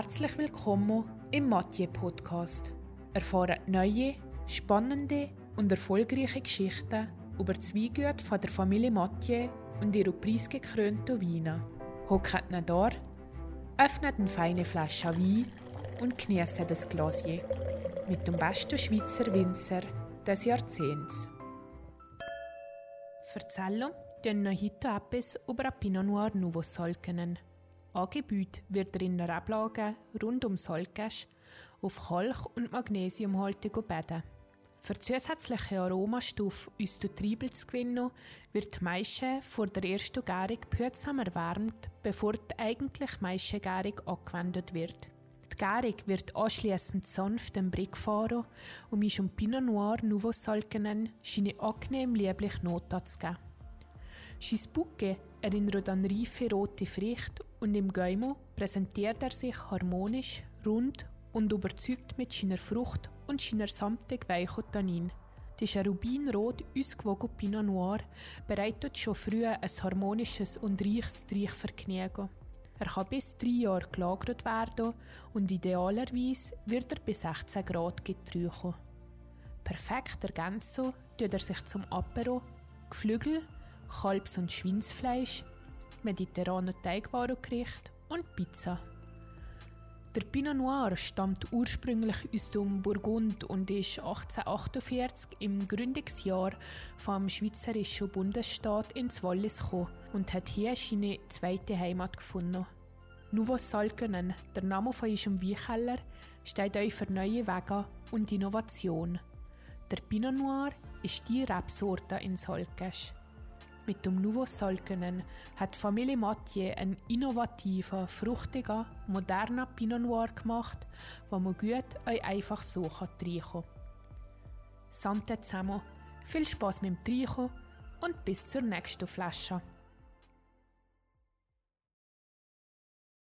Herzlich willkommen im Mathieu Podcast. Erfahren neue, spannende und erfolgreiche Geschichten über die Weingüte von der Familie Mathieu und ihre preisgekrönten Weine. Hockt ihn da, öffnet eine feine Flasche Wein und genießt das Glasier mit dem besten Schweizer Winzer des Jahrzehnts. Erzählen tun noch heute etwas über Pinot Noir Nouveau Solkenen. Angebaut wird er in der Ablage rund um Salzgesch auf Kalk- und Magnesiumhaltige Bäden. Für zusätzliche Aromastoffe aus den Triebel zu gewinnen, wird die Maische vor der ersten Gärung behutsam erwärmt, bevor die eigentliche Maischegärung angewendet wird. Die Gärung wird anschließend sanft im Brick fahren und ist um Pinot Noir Nouveau Salkenen seine angenehm liebliche Note zu geben. Bouquet erinnert an reife rote Früchte und im Gäumo präsentiert er sich harmonisch, rund und überzeugt mit seiner Frucht und seiner samtig weichen Tannin. Der Rubinrot ausgewogen Pinot Noir bereitet schon früh ein harmonisches und reiches Riechvergnügen. Er kann bis drei Jahre gelagert werden und idealerweise wird er bis 16 Grad getrunken. Perfekt ergänzen tut er sich zum Apero, Geflügel Kalbs- und Schweinsfleisch, mediterrane Teigwarengericht und Pizza. Der Pinot Noir stammt ursprünglich aus dem Burgund und ist 1848 im Gründungsjahr vom schweizerischen Bundesstaat ins Wallis gekommen und hat hier seine zweite Heimat gefunden. Nouveau Salkenen, der Name von unserem Weinkeller, steht euch für neue Wege und Innovation. Der Pinot Noir ist die Rebsorte in Salkesch. Mit dem Nouveau Solkenen hat Familie Mathieu einen innovativen, fruchtigen, modernen Pinot Noir gemacht, wo man gut und einfach so trinken kann. Sante zusammen, viel Spaß mit dem Trinken und bis zur nächsten Flasche.